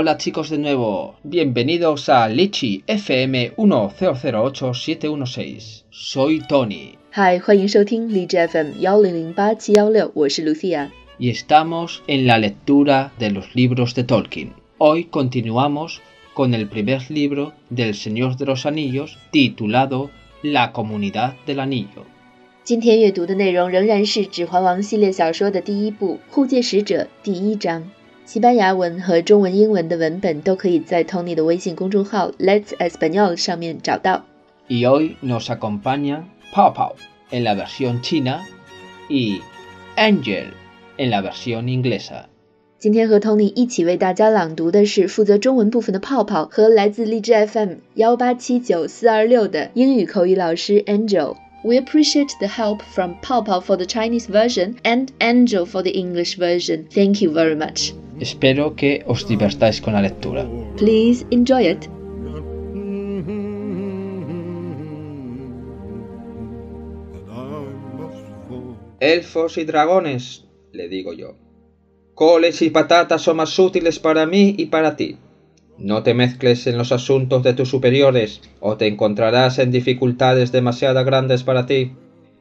Hola chicos de nuevo, bienvenidos a Lichi FM 1008716. Soy Tony. 嗨，欢迎收听荔枝 FM 幺零零八七幺六，我是 Lucia。 y estamos en la lectura de los libros de Tolkien. Hoy continuamos con el primer libro del Señor de los Anillos titulado La Comunidad del Anillo. 今天阅读的内容仍然是《指环王》系列小说的第一部《护戒使者》第一章。 西班牙文和中文、英文的文本都可以在 Tony 的微信公众号 Let's Español 上面找到。Y hoy nos acompañan Pau Pau en la versión china y Angel en la versión inglesa. 今天和 Tony 一起为大家朗读的是负责中文部分的泡泡和来自荔枝 FM 幺八七九四二六的英语口语老师 Angel。We appreciate the help from Pao Pao for the Chinese version and Angel for the English version. Thank you very much. Espero que os divertáis con la lectura. Please enjoy it. Elfos y dragones, le digo yo. Coles y patatas son más útiles para mí y para ti. No te mezcles en los asuntos de tus superiores o te encontrarás en dificultades demasiado grandes para ti,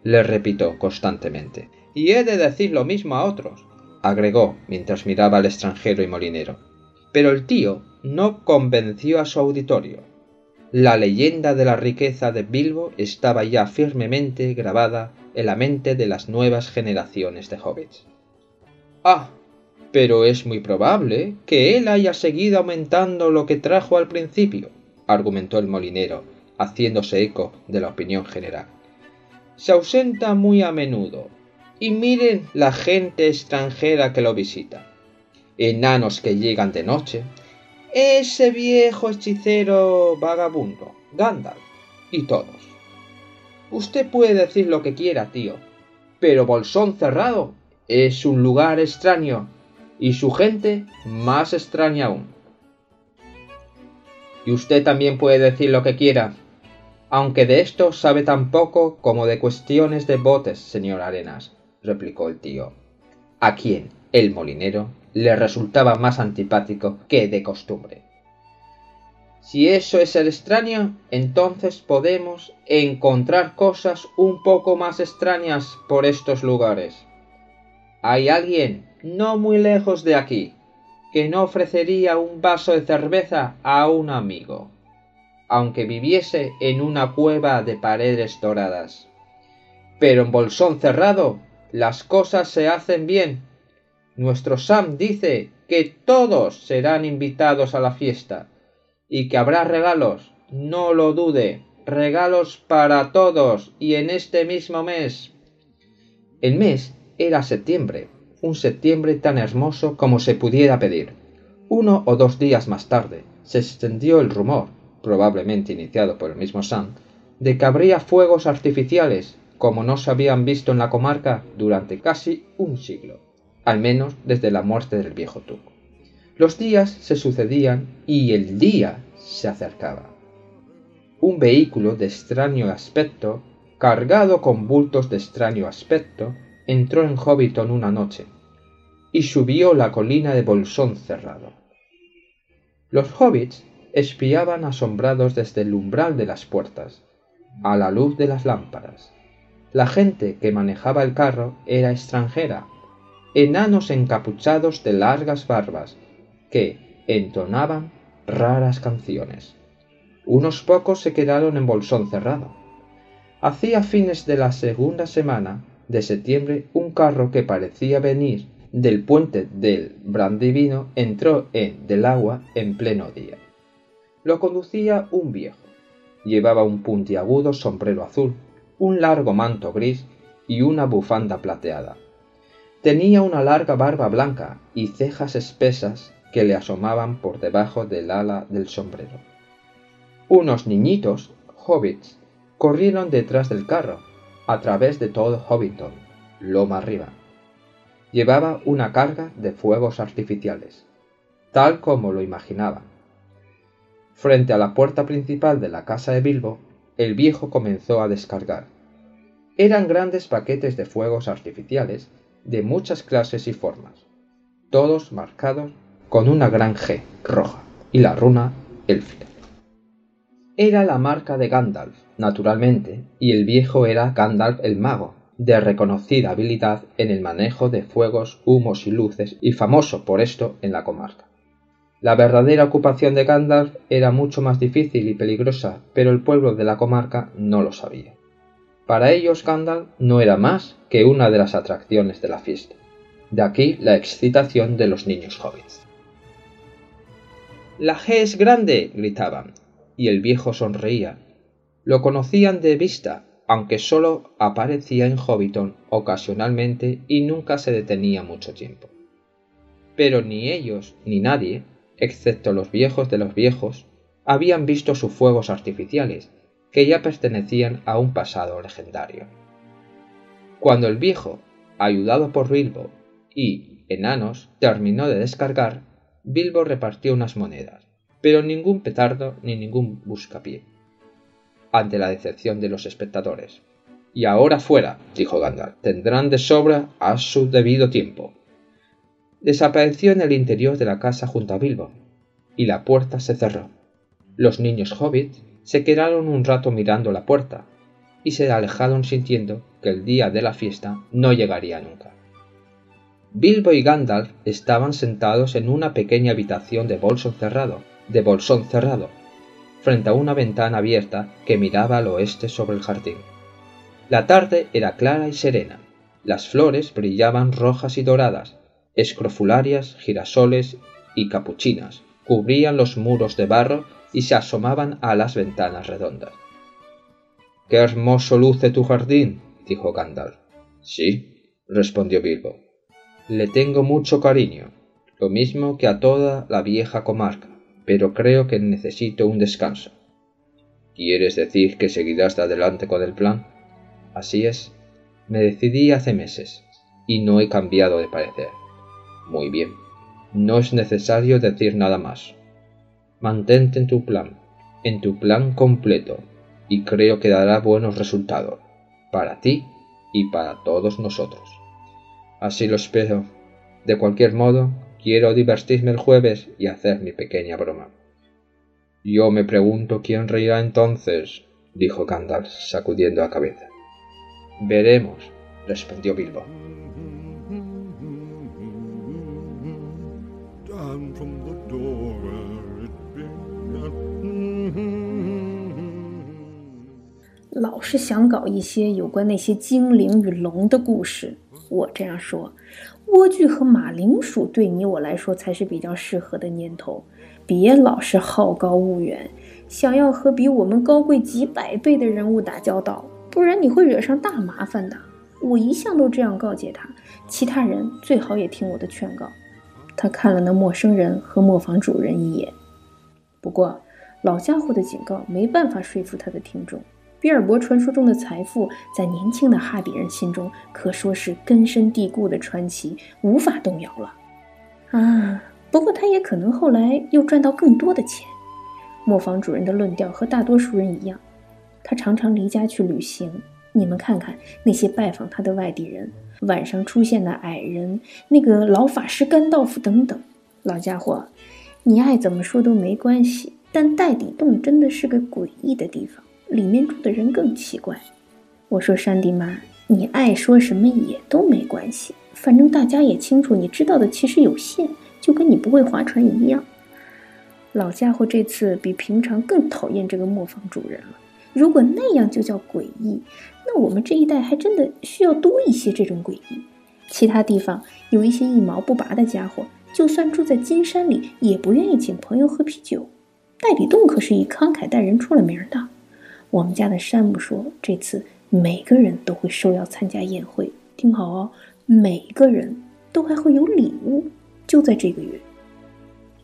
le repito constantemente. Y he de decir lo mismo a otros, agregó mientras miraba al extranjero y molinero. Pero el tío no convenció a su auditorio. La leyenda de la riqueza de Bilbo estaba ya firmemente grabada en la mente de las nuevas generaciones de hobbits. Ah, pero es muy probable que él haya seguido aumentando lo que trajo al principio, argumentó el molinero, haciéndose eco de la opinión general. Se ausenta muy a menudo, y miren la gente extranjera que lo visita. Enanos que llegan de noche, ese viejo hechicero vagabundo, Gandalf, y todos. Usted puede decir lo que quiera, tío, pero Bolsón Cerrado es un lugar extraño y su gente más extraña aún. Y usted también puede decir lo que quiera, aunque de esto sabe tan poco como de cuestiones de botes, señor Arenas, replicó el tío, a quien el molinero le resultaba más antipático que de costumbre. Si eso es el extraño, entonces podemos encontrar cosas un poco más extrañas por estos lugares. Hay alguien no muy lejos de aquí que no ofrecería un vaso de cerveza a un amigo, aunque viviese en una cueva de paredes doradas. Pero en Bolsón cerrado las cosas se hacen bien. Nuestro Sam dice que todos serán invitados a la fiesta y que habrá regalos, no lo dude, regalos para todos y en este mismo mes. El mes era septiembre, un septiembre tan hermoso como se pudiera pedir. Uno o dos días más tarde se extendió el rumor, probablemente iniciado por el mismo Sam, de que habría fuegos artificiales como no se habían visto en la comarca durante casi un siglo, al menos desde la muerte del viejo Tuco. Los días se sucedían y el día se acercaba. Un vehículo de extraño aspecto, cargado con bultos de extraño aspecto, entró en Hobbiton una noche y subió la colina de Bolsón cerrado. Los hobbits espiaban asombrados desde el umbral de las puertas, a la luz de las lámparas. La gente que manejaba el carro era extranjera, enanos encapuchados de largas barbas, que entonaban raras canciones. Unos pocos se quedaron en Bolsón cerrado. Hacía fines de la segunda semana de septiembre un carro que parecía venir del puente del Brandivino entró en del agua en pleno día. Lo conducía un viejo. Llevaba un puntiagudo sombrero azul, un largo manto gris y una bufanda plateada. Tenía una larga barba blanca y cejas espesas que le asomaban por debajo del ala del sombrero. Unos niñitos, hobbits, corrieron detrás del carro, a través de todo Hobbiton, loma arriba. Llevaba una carga de fuegos artificiales, tal como lo imaginaba. Frente a la puerta principal de la casa de Bilbo, el viejo comenzó a descargar. Eran grandes paquetes de fuegos artificiales de muchas clases y formas, todos marcados con una gran G roja y la runa Elfir. Era la marca de Gandalf, naturalmente, y el viejo era Gandalf el mago, de reconocida habilidad en el manejo de fuegos, humos y luces, y famoso por esto en la comarca. La verdadera ocupación de Gandalf era mucho más difícil y peligrosa, pero el pueblo de la comarca no lo sabía. Para ellos Gandalf no era más que una de las atracciones de la fiesta. De aquí la excitación de los niños hobbits. La G es grande, gritaban, y el viejo sonreía. Lo conocían de vista, aunque solo aparecía en Hobbiton ocasionalmente y nunca se detenía mucho tiempo. Pero ni ellos ni nadie, excepto los viejos de los viejos, habían visto sus fuegos artificiales, que ya pertenecían a un pasado legendario. Cuando el viejo, ayudado por Bilbo y enanos, terminó de descargar, Bilbo repartió unas monedas, pero ningún petardo ni ningún buscapié, ante la decepción de los espectadores. Y ahora fuera, dijo Gandalf, tendrán de sobra a su debido tiempo. Desapareció en el interior de la casa junto a Bilbo, y la puerta se cerró. Los niños hobbits se quedaron un rato mirando la puerta, y se alejaron sintiendo que el día de la fiesta no llegaría nunca. Bilbo y Gandalf estaban sentados en una pequeña habitación de bolsón cerrado, de bolsón cerrado, frente a una ventana abierta que miraba al oeste sobre el jardín. La tarde era clara y serena. Las flores brillaban rojas y doradas, escrofularias, girasoles y capuchinas cubrían los muros de barro y se asomaban a las ventanas redondas. Qué hermoso luce tu jardín, dijo Gandalf. Sí, respondió Bilbo. Le tengo mucho cariño, lo mismo que a toda la vieja comarca, pero creo que necesito un descanso. ¿Quieres decir que seguirás de adelante con el plan? Así es. Me decidí hace meses, y no he cambiado de parecer. Muy bien. No es necesario decir nada más. Mantente en tu plan, en tu plan completo, y creo que dará buenos resultados, para ti y para todos nosotros. Así lo espero. De cualquier modo, quiero divertirme el jueves y hacer mi pequeña broma. Yo me pregunto quién reirá entonces, dijo Gandalf, sacudiendo la cabeza. Veremos, respondió Bilbo. “老是想搞一些有关那些精灵与龙的故事。” 我这样说，莴苣和马铃薯对你我来说才是比较适合的念头。别老是好高骛远，想要和比我们高贵几百倍的人物打交道，不然你会惹上大麻烦的。我一向都这样告诫他，其他人最好也听我的劝告。他看了那陌生人和磨坊主人一眼，不过老家伙的警告没办法说服他的听众。比尔博传说中的财富，在年轻的哈比人心中可说是根深蒂固的传奇，无法动摇了。啊，不过他也可能后来又赚到更多的钱。磨坊主人的论调和大多数人一样，他常常离家去旅行。你们看看那些拜访他的外地人，晚上出现的矮人，那个老法师甘道夫等等。老家伙，你爱怎么说都没关系，但袋底洞真的是个诡异的地方。里面住的人更奇怪。我说山迪妈，你爱说什么也都没关系，反正大家也清楚，你知道的其实有限，就跟你不会划船一样。老家伙这次比平常更讨厌这个磨坊主人了。如果那样就叫诡异，那我们这一代还真的需要多一些这种诡异。其他地方有一些一毛不拔的家伙，就算住在金山里，也不愿意请朋友喝啤酒。戴比洞可是以慷慨待人出了名的。我们家的山姆说：“这次每个人都会受邀参加宴会，听好哦，每个人都还会有礼物。就在这个月，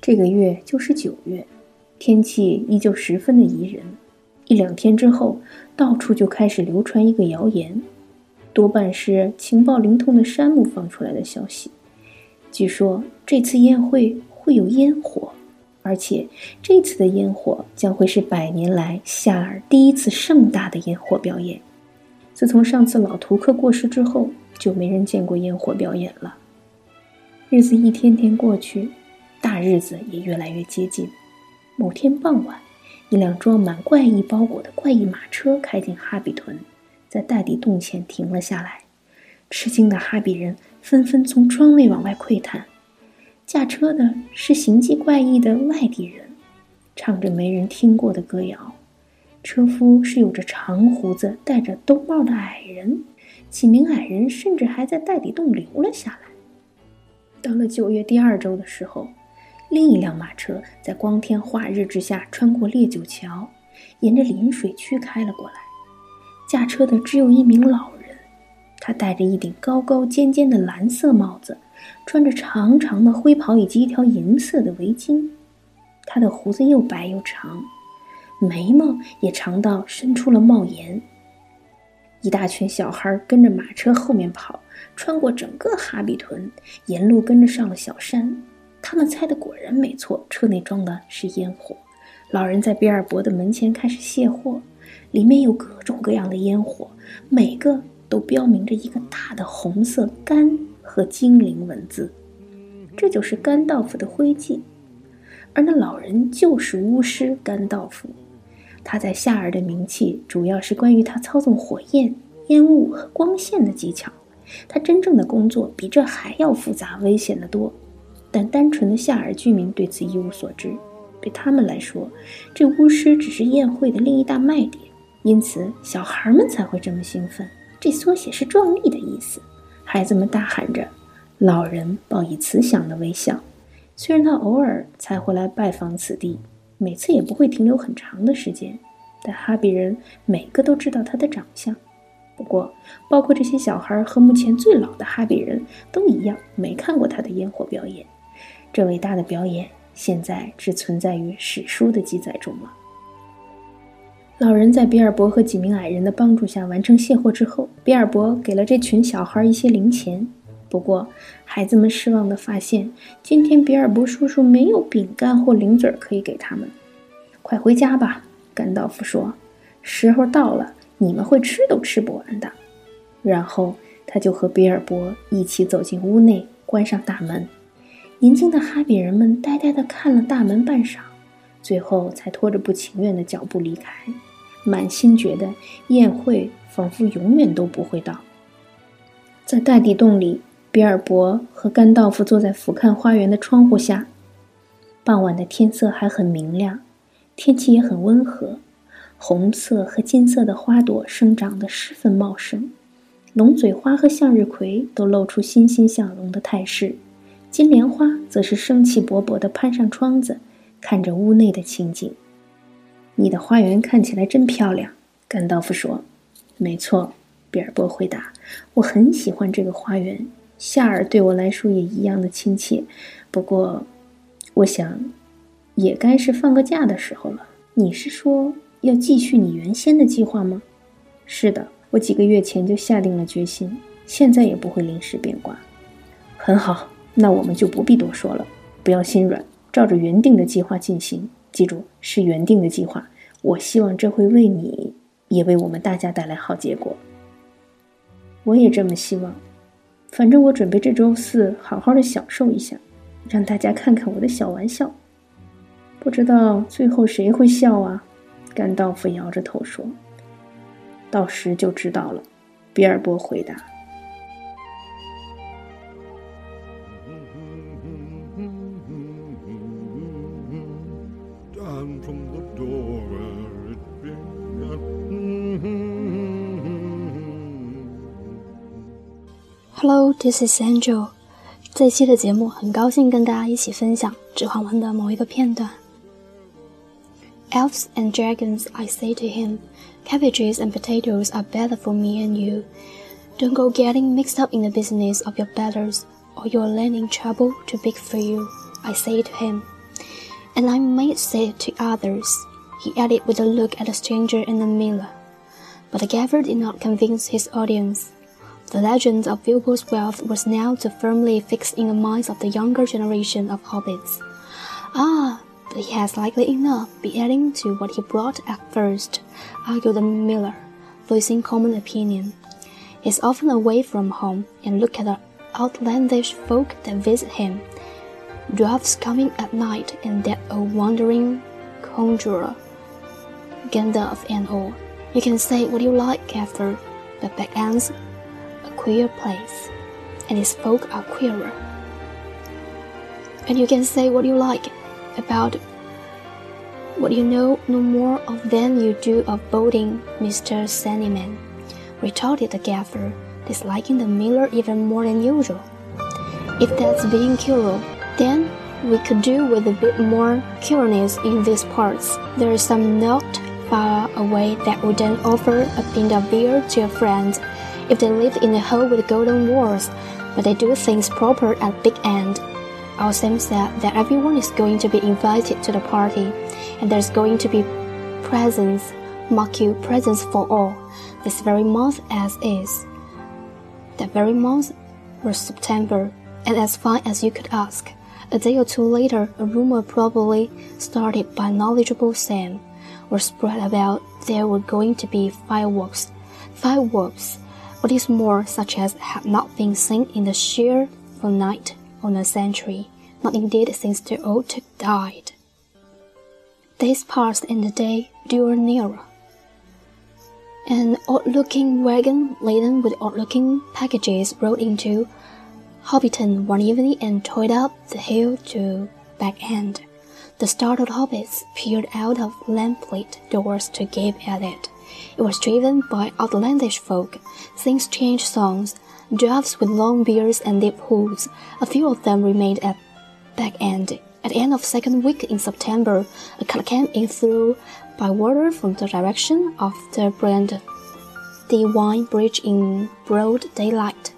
这个月就是九月，天气依旧十分的宜人。一两天之后，到处就开始流传一个谣言，多半是情报灵通的山姆放出来的消息。据说这次宴会会有烟火。”而且这次的烟火将会是百年来夏尔第一次盛大的烟火表演。自从上次老图克过世之后，就没人见过烟火表演了。日子一天天过去，大日子也越来越接近。某天傍晚，一辆装满怪异包裹的怪异马车开进哈比屯，在大地洞前停了下来。吃惊的哈比人纷纷从窗内往外窥探。驾车的是行迹怪异的外地人，唱着没人听过的歌谣。车夫是有着长胡子、戴着兜帽的矮人。几名矮人甚至还在袋底洞留了下来。到了九月第二周的时候，另一辆马车在光天化日之下穿过烈酒桥，沿着临水区开了过来。驾车的只有一名老人，他戴着一顶高高尖尖的蓝色帽子。穿着长长的灰袍以及一条银色的围巾，他的胡子又白又长，眉毛也长到伸出了帽檐。一大群小孩跟着马车后面跑，穿过整个哈比屯，沿路跟着上了小山。他们猜的果然没错，车内装的是烟火。老人在比尔博的门前开始卸货，里面有各种各样的烟火，每个都标明着一个大的红色“干”。和精灵文字，这就是甘道夫的徽记，而那老人就是巫师甘道夫。他在夏尔的名气主要是关于他操纵火焰、烟雾和光线的技巧。他真正的工作比这还要复杂、危险得多，但单纯的夏尔居民对此一无所知。对他们来说，这巫师只是宴会的另一大卖点，因此小孩们才会这么兴奋。这缩写是“壮丽”的意思。孩子们大喊着，老人报以慈祥的微笑。虽然他偶尔才会来拜访此地，每次也不会停留很长的时间，但哈比人每个都知道他的长相。不过，包括这些小孩和目前最老的哈比人都一样，没看过他的烟火表演。这伟大的表演现在只存在于史书的记载中了。老人在比尔博和几名矮人的帮助下完成卸货之后，比尔博给了这群小孩一些零钱。不过，孩子们失望地发现，今天比尔博叔叔没有饼干或零嘴可以给他们。快回家吧，甘道夫说：“时候到了，你们会吃都吃不完的。”然后他就和比尔博一起走进屋内，关上大门。年轻的哈比人们呆呆地看了大门半晌，最后才拖着不情愿的脚步离开。满心觉得宴会仿佛永远都不会到。在大地洞里，比尔博和甘道夫坐在俯瞰花园的窗户下。傍晚的天色还很明亮，天气也很温和，红色和金色的花朵生长得十分茂盛，龙嘴花和向日葵都露出欣欣向荣的态势，金莲花则是生气勃勃地攀上窗子，看着屋内的情景。你的花园看起来真漂亮，甘道夫说。“没错。”比尔博回答，“我很喜欢这个花园。夏尔对我来说也一样的亲切。不过，我想，也该是放个假的时候了。你是说要继续你原先的计划吗？”“是的，我几个月前就下定了决心，现在也不会临时变卦。”“很好，那我们就不必多说了。不要心软，照着原定的计划进行。”记住，是原定的计划。我希望这会为你，也为我们大家带来好结果。我也这么希望。反正我准备这周四好好的享受一下，让大家看看我的小玩笑。不知道最后谁会笑啊？甘道夫摇着头说：“到时就知道了。”比尔博回答。Hello, this is Angel。这期的节目很高兴跟大家一起分享《指环王》的某一个片段。Elves and dragons, I say to him, cabbages and potatoes are better for me and you. Don't go getting mixed up in the business of your battles, or you're landing trouble too big for you, I say to him. And I might say it to others, he added with a look at the stranger and the miller. But the gaffer did not convince his audience. The legend of Bilbo's wealth was now too firmly fixed in the minds of the younger generation of hobbits. Ah, but he has likely enough been adding to what he brought at first, argued the miller, voicing common opinion. He's often away from home and look at the outlandish folk that visit him. dwarfs coming at night, and that old wandering conjurer, Gandalf and all. You can say what you like, Gaffer, but a queer place, and its folk are queerer. And you can say what you like about what you know no more of than you do of boating, Mr. Sandyman, retorted the gaffer, disliking the miller even more than usual. If that's being cruel, then we could do with a bit more cureness in these parts. There is some not far away that wouldn't offer a pint of beer to a friend if they lived in a hole with golden walls, but they do things proper at Big End. Our Sam said that everyone is going to be invited to the party, and there's going to be presents, mark you presents for all, this very month as is. That very month was September, and as fine as you could ask. A day or two later, a rumor probably started by knowledgeable Sam was spread about there were going to be fireworks. Fireworks, what is more, such as have not been seen in the sheer for night on a century, not indeed since the old died. Days passed and the day drew nearer. An odd-looking wagon laden with odd-looking packages rode into Hobbiton one evening and toiled up the hill to Back End. The startled hobbits peered out of lamplit doors to gape at it. It was driven by outlandish folk, sing strange songs, dwarfs with long beards and deep hoods. A few of them remained at Back End. At the end of second week in September, a car came in through by water from the direction of the Brand the Wine Bridge in broad daylight.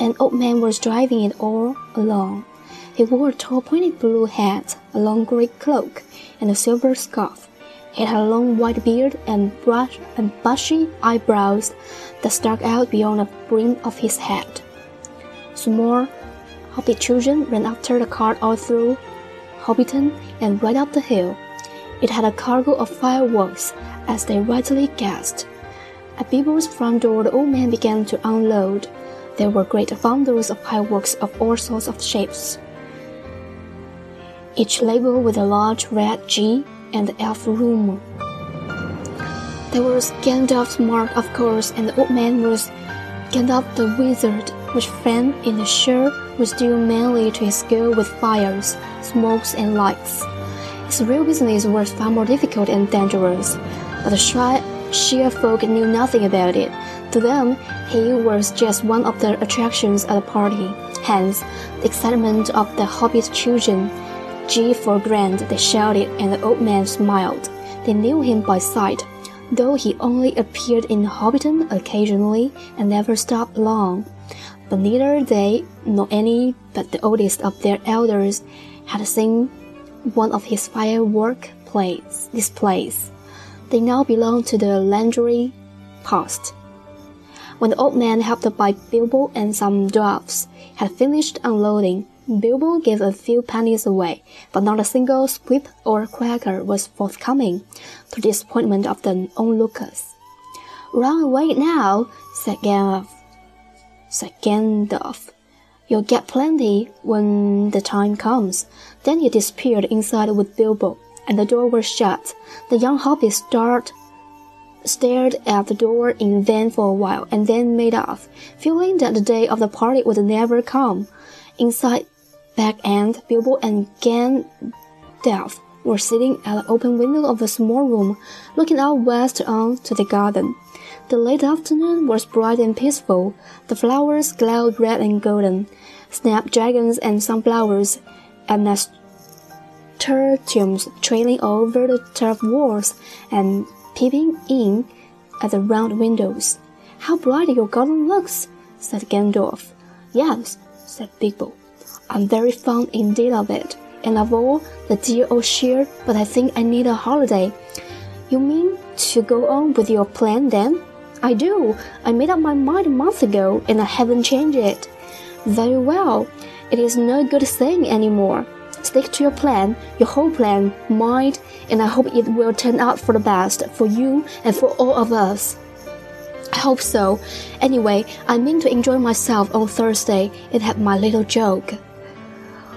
An old man was driving it all along. He wore a tall pointed blue hat, a long grey cloak, and a silver scarf. He had a long white beard and brush and bushy eyebrows that stuck out beyond the brim of his hat. Some more Hobbit children ran after the cart all through Hobbiton and right up the hill. It had a cargo of fireworks, as they rightly guessed. At Bibel's front door, the old man began to unload. There were great bundles of fireworks of all sorts of shapes, each labeled with a large red G and elf room. There was Gandalf's mark, of course, and the old man was Gandalf the wizard, which friend in the shire was due mainly to his skill with fires, smokes, and lights. His real business was far more difficult and dangerous, but the shy, sheer folk knew nothing about it. To them, he was just one of the attractions at the party. Hence, the excitement of the Hobbit children. G for grand, they shouted, and the old man smiled. They knew him by sight, though he only appeared in Hobbiton occasionally and never stopped long. But neither they nor any but the oldest of their elders had seen one of his firework plays, displays. They now belonged to the Landry past. When the old man, helped by Bilbo and some dwarfs, had finished unloading, Bilbo gave a few pennies away, but not a single squib or cracker was forthcoming, to the disappointment of the onlookers. Run away now, said Gandalf. Said Gandalf. You'll get plenty when the time comes. Then he disappeared inside with Bilbo, and the door was shut. The young hobbit started stared at the door in vain for a while, and then made off, feeling that the day of the party would never come. Inside Back End, Bilbo and Gandalf were sitting at the open window of a small room, looking out west on to the garden. The late afternoon was bright and peaceful. The flowers glowed red and golden. Snapdragons and sunflowers and nasturtiums trailing over the turf walls and peeping in at the round windows. How bright your garden looks, said Gandalf. Yes, said Bilbo. I'm very fond indeed of it, and of all the dear old shire, but I think I need a holiday. You mean to go on with your plan then? I do. I made up my mind a month ago, and I haven't changed it. Very well. It is no good saying any more. Stick to your plan, your whole plan, mind, and I hope it will turn out for the best for you and for all of us. I hope so. Anyway, I mean to enjoy myself on Thursday and have my little joke.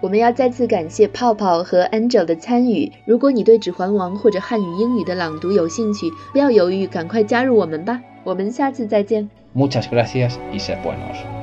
我们要再次感谢泡泡和 Angel 的参与。如果你对《指环王》或者汉语英语的朗读有兴趣，不要犹豫，赶快加入我们吧。我们下次再见。Muchas gracias y s e buenos.